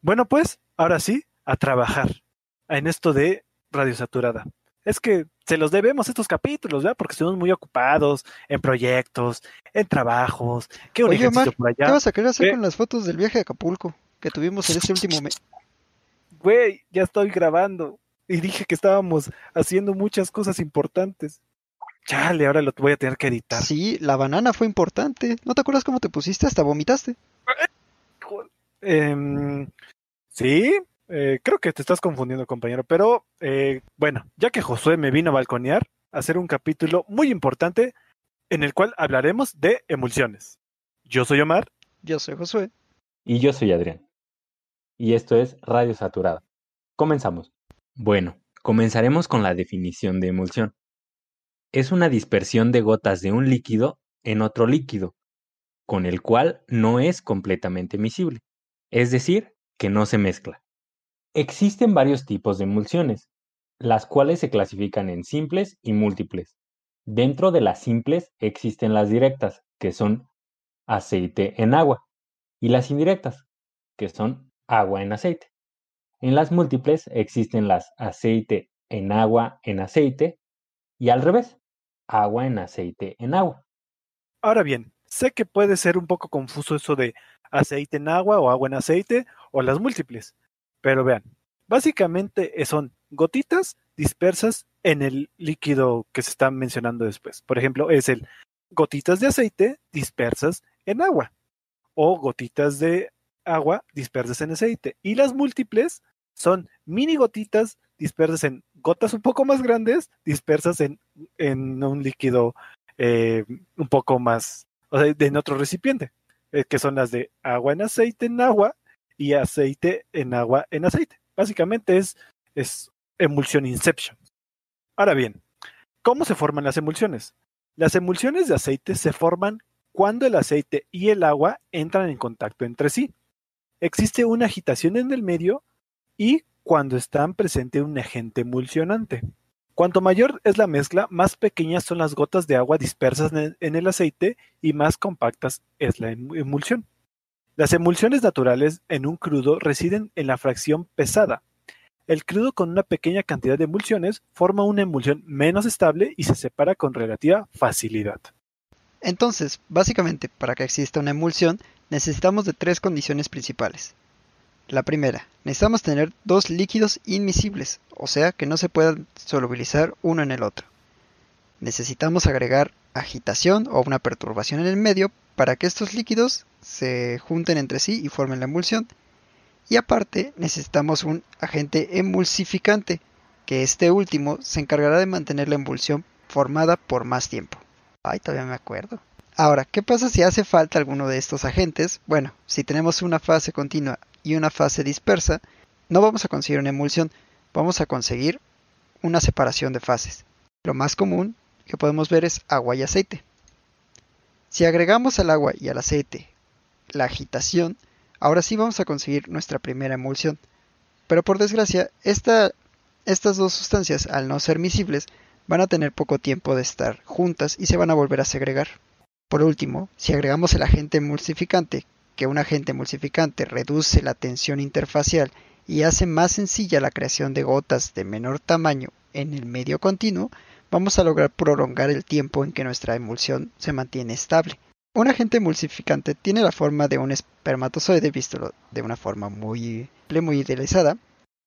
Bueno, pues, ahora sí, a trabajar en esto de Radio Saturada. Es que se los debemos estos capítulos, ¿verdad? Porque estamos muy ocupados en proyectos, en trabajos. ¿Qué Oye, Omar, ¿qué vas a querer hacer con las fotos del viaje a Acapulco que tuvimos en este último mes? Güey, ya estoy grabando. Y dije que estábamos haciendo muchas cosas importantes. Chale, ahora lo voy a tener que editar. Sí, la banana fue importante. ¿No te acuerdas cómo te pusiste? Hasta vomitaste. Eh, sí, eh, creo que te estás confundiendo, compañero. Pero eh, bueno, ya que Josué me vino a balconear, a hacer un capítulo muy importante en el cual hablaremos de emulsiones. Yo soy Omar. Yo soy Josué. Y yo soy Adrián. Y esto es Radio Saturada. Comenzamos. Bueno, comenzaremos con la definición de emulsión. Es una dispersión de gotas de un líquido en otro líquido, con el cual no es completamente miscible, es decir, que no se mezcla. Existen varios tipos de emulsiones, las cuales se clasifican en simples y múltiples. Dentro de las simples existen las directas, que son aceite en agua, y las indirectas, que son agua en aceite. En las múltiples existen las aceite en agua en aceite y al revés, agua en aceite en agua. Ahora bien, sé que puede ser un poco confuso eso de aceite en agua o agua en aceite o las múltiples, pero vean, básicamente son gotitas dispersas en el líquido que se está mencionando después. Por ejemplo, es el gotitas de aceite dispersas en agua o gotitas de agua dispersas en aceite. Y las múltiples son mini gotitas dispersas en gotas un poco más grandes, dispersas en, en un líquido eh, un poco más, o sea, en otro recipiente, eh, que son las de agua en aceite en agua y aceite en agua en aceite. Básicamente es, es emulsión inception. Ahora bien, ¿cómo se forman las emulsiones? Las emulsiones de aceite se forman cuando el aceite y el agua entran en contacto entre sí. Existe una agitación en el medio y cuando están presente un agente emulsionante. Cuanto mayor es la mezcla, más pequeñas son las gotas de agua dispersas en el aceite y más compactas es la em-, emulsión. Las emulsiones naturales en un crudo residen en la fracción pesada. El crudo con una pequeña cantidad de emulsiones forma una emulsión menos estable y se separa con relativa facilidad. Entonces, básicamente, para que exista una emulsión, necesitamos de tres condiciones principales. La primera, necesitamos tener dos líquidos inmisibles, o sea que no se puedan solubilizar uno en el otro. Necesitamos agregar agitación o una perturbación en el medio para que estos líquidos se junten entre sí y formen la emulsión. Y aparte necesitamos un agente emulsificante, que este último se encargará de mantener la emulsión formada por más tiempo. Ay, todavía me acuerdo. Ahora, ¿qué pasa si hace falta alguno de estos agentes? Bueno, si tenemos una fase continua y una fase dispersa, no vamos a conseguir una emulsión, vamos a conseguir una separación de fases. Lo más común que podemos ver es agua y aceite. Si agregamos al agua y al aceite la agitación, ahora sí vamos a conseguir nuestra primera emulsión. Pero por desgracia, estas dos sustancias, al no ser miscibles, van a tener poco tiempo de estar juntas y se van a volver a segregar. Por último, si agregamos el agente emulsificante, que un agente emulsificante reduce la tensión interfacial y hace más sencilla la creación de gotas de menor tamaño en el medio continuo, vamos a lograr prolongar el tiempo en que nuestra emulsión se mantiene estable. Un agente emulsificante tiene la forma de un espermatozoide visto de una forma muy, muy idealizada,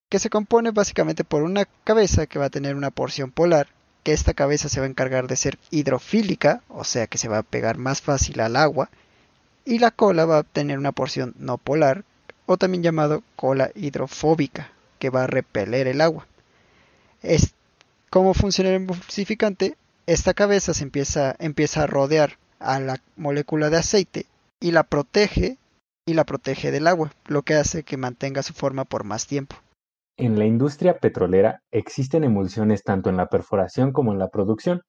que se compone básicamente por una cabeza que va a tener una porción polar, que esta cabeza se va a encargar de ser hidrofílica, o sea que se va a pegar más fácil al agua, y la cola va a tener una porción no polar, o también llamado cola hidrofóbica, que va a repeler el agua. ¿Cómo funciona el emulsificante? Esta cabeza se empieza, empieza a rodear a la molécula de aceite y la protege y la protege del agua, lo que hace que mantenga su forma por más tiempo. En la industria petrolera existen emulsiones tanto en la perforación como en la producción.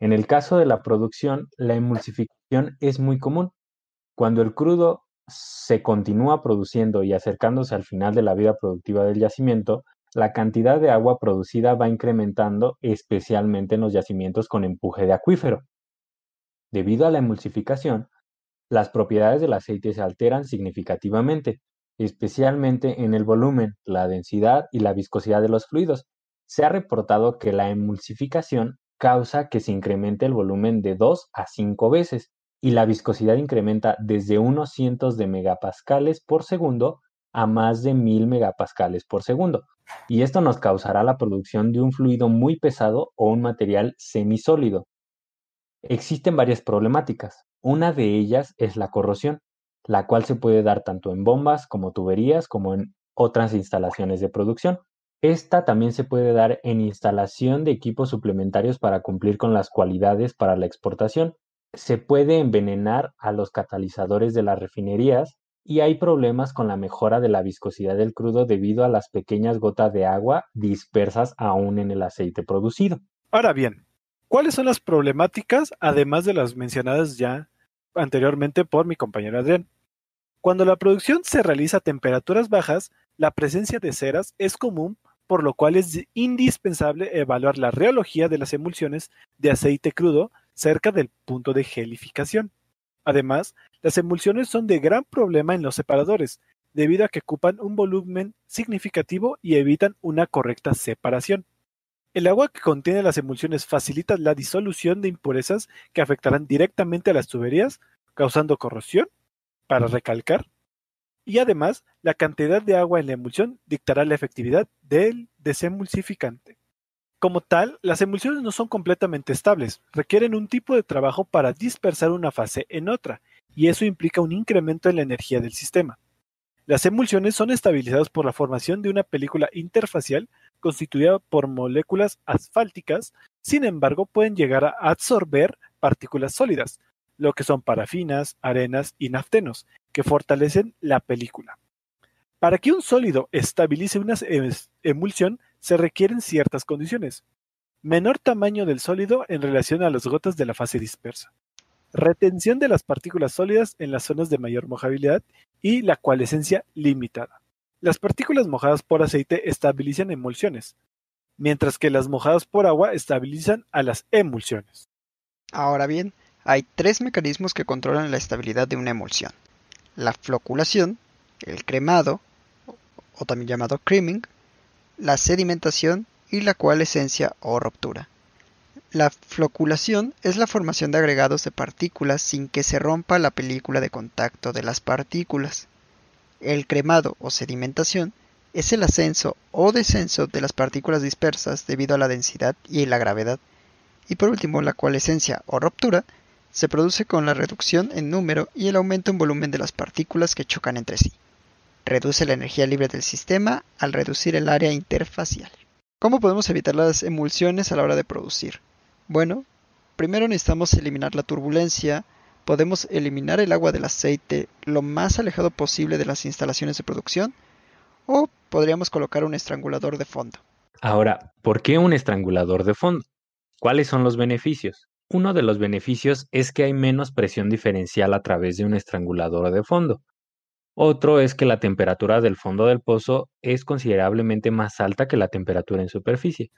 En el caso de la producción, la emulsificación es muy común. Cuando el crudo se continúa produciendo y acercándose al final de la vida productiva del yacimiento, la cantidad de agua producida va incrementando especialmente en los yacimientos con empuje de acuífero. Debido a la emulsificación, las propiedades del aceite se alteran significativamente, especialmente en el volumen, la densidad y la viscosidad de los fluidos. Se ha reportado que la emulsificación causa que se incremente el volumen de 2 a 5 veces y la viscosidad incrementa desde unos cientos de megapascales por segundo a más de 1000 megapascales por segundo. Y esto nos causará la producción de un fluido muy pesado o un material semisólido. Existen varias problemáticas. Una de ellas es la corrosión, la cual se puede dar tanto en bombas como tuberías como en otras instalaciones de producción. Esta también se puede dar en instalación de equipos suplementarios para cumplir con las cualidades para la exportación. Se puede envenenar a los catalizadores de las refinerías y hay problemas con la mejora de la viscosidad del crudo debido a las pequeñas gotas de agua dispersas aún en el aceite producido. Ahora bien, ¿cuáles son las problemáticas además de las mencionadas ya anteriormente por mi compañero Adrián? Cuando la producción se realiza a temperaturas bajas, la presencia de ceras es común por lo cual es indispensable evaluar la reología de las emulsiones de aceite crudo cerca del punto de gelificación. Además, las emulsiones son de gran problema en los separadores, debido a que ocupan un volumen significativo y evitan una correcta separación. El agua que contiene las emulsiones facilita la disolución de impurezas que afectarán directamente a las tuberías, causando corrosión, para recalcar, y además la cantidad de agua en la emulsión dictará la efectividad del desemulsificante. Como tal, las emulsiones no son completamente estables, requieren un tipo de trabajo para dispersar una fase en otra, y eso implica un incremento en la energía del sistema. Las emulsiones son estabilizadas por la formación de una película interfacial constituida por moléculas asfálticas, sin embargo pueden llegar a absorber partículas sólidas, lo que son parafinas, arenas y naftenos, que fortalecen la película. Para que un sólido estabilice una emulsión se requieren ciertas condiciones. Menor tamaño del sólido en relación a las gotas de la fase dispersa. Retención de las partículas sólidas en las zonas de mayor mojabilidad y la coalescencia limitada. Las partículas mojadas por aceite estabilizan emulsiones, mientras que las mojadas por agua estabilizan a las emulsiones. Ahora bien, hay tres mecanismos que controlan la estabilidad de una emulsión la floculación, el cremado, o también llamado creaming, la sedimentación y la coalescencia o ruptura. La floculación es la formación de agregados de partículas sin que se rompa la película de contacto de las partículas. El cremado o sedimentación es el ascenso o descenso de las partículas dispersas debido a la densidad y la gravedad. Y por último, la coalescencia o ruptura se produce con la reducción en número y el aumento en volumen de las partículas que chocan entre sí. Reduce la energía libre del sistema al reducir el área interfacial. ¿Cómo podemos evitar las emulsiones a la hora de producir? Bueno, primero necesitamos eliminar la turbulencia, podemos eliminar el agua del aceite lo más alejado posible de las instalaciones de producción o podríamos colocar un estrangulador de fondo. Ahora, ¿por qué un estrangulador de fondo? ¿Cuáles son los beneficios? Uno de los beneficios es que hay menos presión diferencial a través de un estrangulador de fondo. Otro es que la temperatura del fondo del pozo es considerablemente más alta que la temperatura en superficie.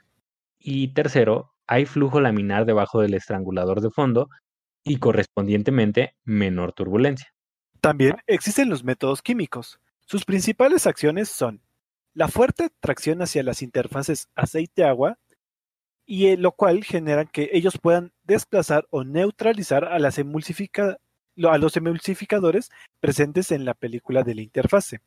Y tercero, hay flujo laminar debajo del estrangulador de fondo y correspondientemente menor turbulencia. También existen los métodos químicos. Sus principales acciones son la fuerte tracción hacia las interfaces aceite-agua y eh, lo cual genera que ellos puedan desplazar o neutralizar a, las a los emulsificadores presentes en la película de la interfase.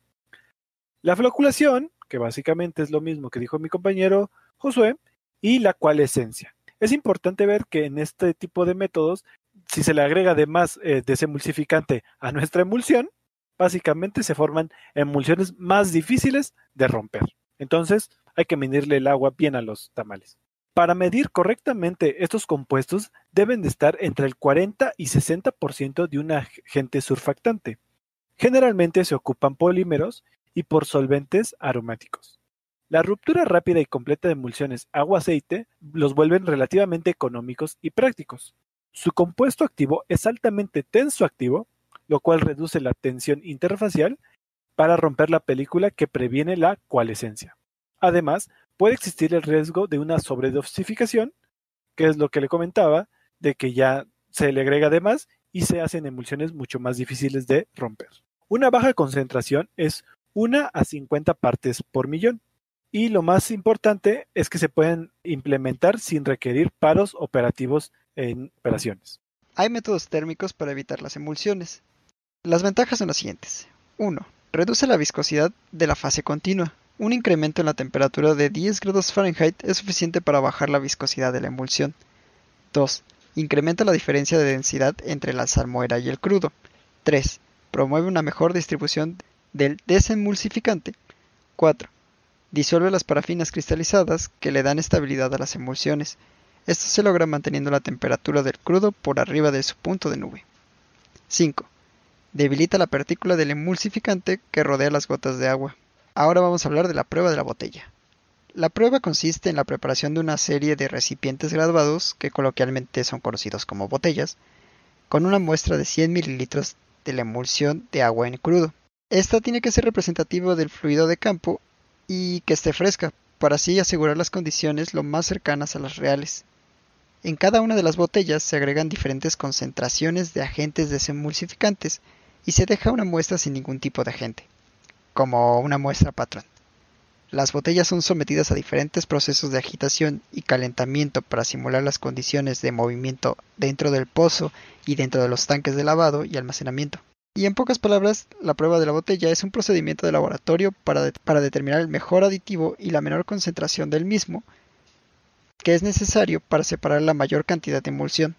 La floculación, que básicamente es lo mismo que dijo mi compañero Josué, y la coalescencia. Es importante ver que en este tipo de métodos, si se le agrega además eh, desemulsificante a nuestra emulsión, básicamente se forman emulsiones más difíciles de romper. Entonces, hay que medirle el agua bien a los tamales. Para medir correctamente estos compuestos deben de estar entre el 40 y 60% de un agente surfactante. Generalmente se ocupan polímeros y por solventes aromáticos. La ruptura rápida y completa de emulsiones agua-aceite los vuelven relativamente económicos y prácticos. Su compuesto activo es altamente tenso activo, lo cual reduce la tensión interfacial para romper la película que previene la coalescencia. Además, puede existir el riesgo de una sobredosificación, que es lo que le comentaba, de que ya se le agrega de más y se hacen emulsiones mucho más difíciles de romper. Una baja concentración es una a 50 partes por millón. Y lo más importante es que se pueden implementar sin requerir paros operativos en operaciones. Hay métodos térmicos para evitar las emulsiones. Las ventajas son las siguientes. 1. Reduce la viscosidad de la fase continua. Un incremento en la temperatura de 10 grados Fahrenheit es suficiente para bajar la viscosidad de la emulsión. 2. Incrementa la diferencia de densidad entre la salmuera y el crudo. 3. Promueve una mejor distribución del desemulsificante. 4. Disuelve las parafinas cristalizadas que le dan estabilidad a las emulsiones. Esto se logra manteniendo la temperatura del crudo por arriba de su punto de nube. 5. Debilita la partícula del emulsificante que rodea las gotas de agua. Ahora vamos a hablar de la prueba de la botella. La prueba consiste en la preparación de una serie de recipientes graduados, que coloquialmente son conocidos como botellas, con una muestra de 100 mililitros de la emulsión de agua en crudo. Esta tiene que ser representativa del fluido de campo y que esté fresca, para así asegurar las condiciones lo más cercanas a las reales. En cada una de las botellas se agregan diferentes concentraciones de agentes desemulsificantes y se deja una muestra sin ningún tipo de agente, como una muestra patrón. Las botellas son sometidas a diferentes procesos de agitación y calentamiento para simular las condiciones de movimiento dentro del pozo y dentro de los tanques de lavado y almacenamiento. Y en pocas palabras, la prueba de la botella es un procedimiento de laboratorio para, determinar el mejor aditivo y la menor concentración del mismo que es necesario para separar la mayor cantidad de emulsión.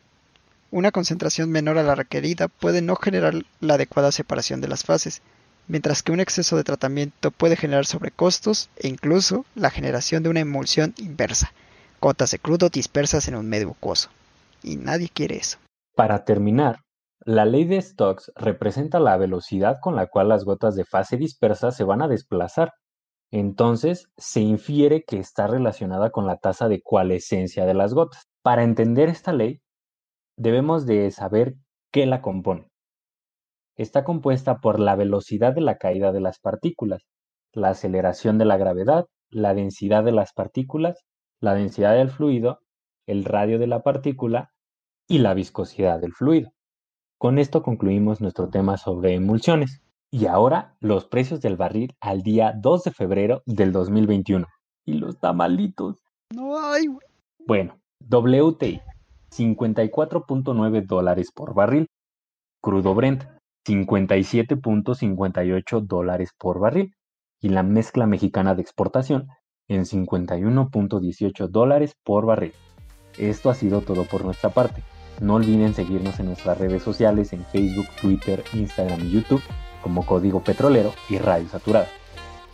Una concentración menor a la requerida puede no generar la adecuada separación de las fases, mientras que un exceso de tratamiento puede generar sobrecostos e incluso la generación de una emulsión inversa, gotas de crudo dispersas en un medio acuoso. Y nadie quiere eso. Para terminar, la ley de Stokes representa la velocidad con la cual las gotas de fase dispersa se van a desplazar. Entonces, se infiere que está relacionada con la tasa de coalescencia de las gotas. Para entender esta ley, debemos de saber qué la compone. Está compuesta por la velocidad de la caída de las partículas, la aceleración de la gravedad, la densidad de las partículas, la densidad del fluido, el radio de la partícula y la viscosidad del fluido. Con esto concluimos nuestro tema sobre emulsiones. Y ahora los precios del barril al día 2 de febrero del 2021. Y los tamalitos. No hay. Bueno, WTI 54.9 dólares por barril. Crudo Brent 57.58 dólares por barril. Y la mezcla mexicana de exportación en 51.18 dólares por barril. Esto ha sido todo por nuestra parte. No olviden seguirnos en nuestras redes sociales en Facebook, Twitter, Instagram y YouTube como Código Petrolero y Radio Saturada.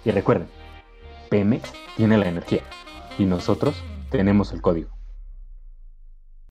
Y recuerden, Pemex tiene la energía y nosotros tenemos el código.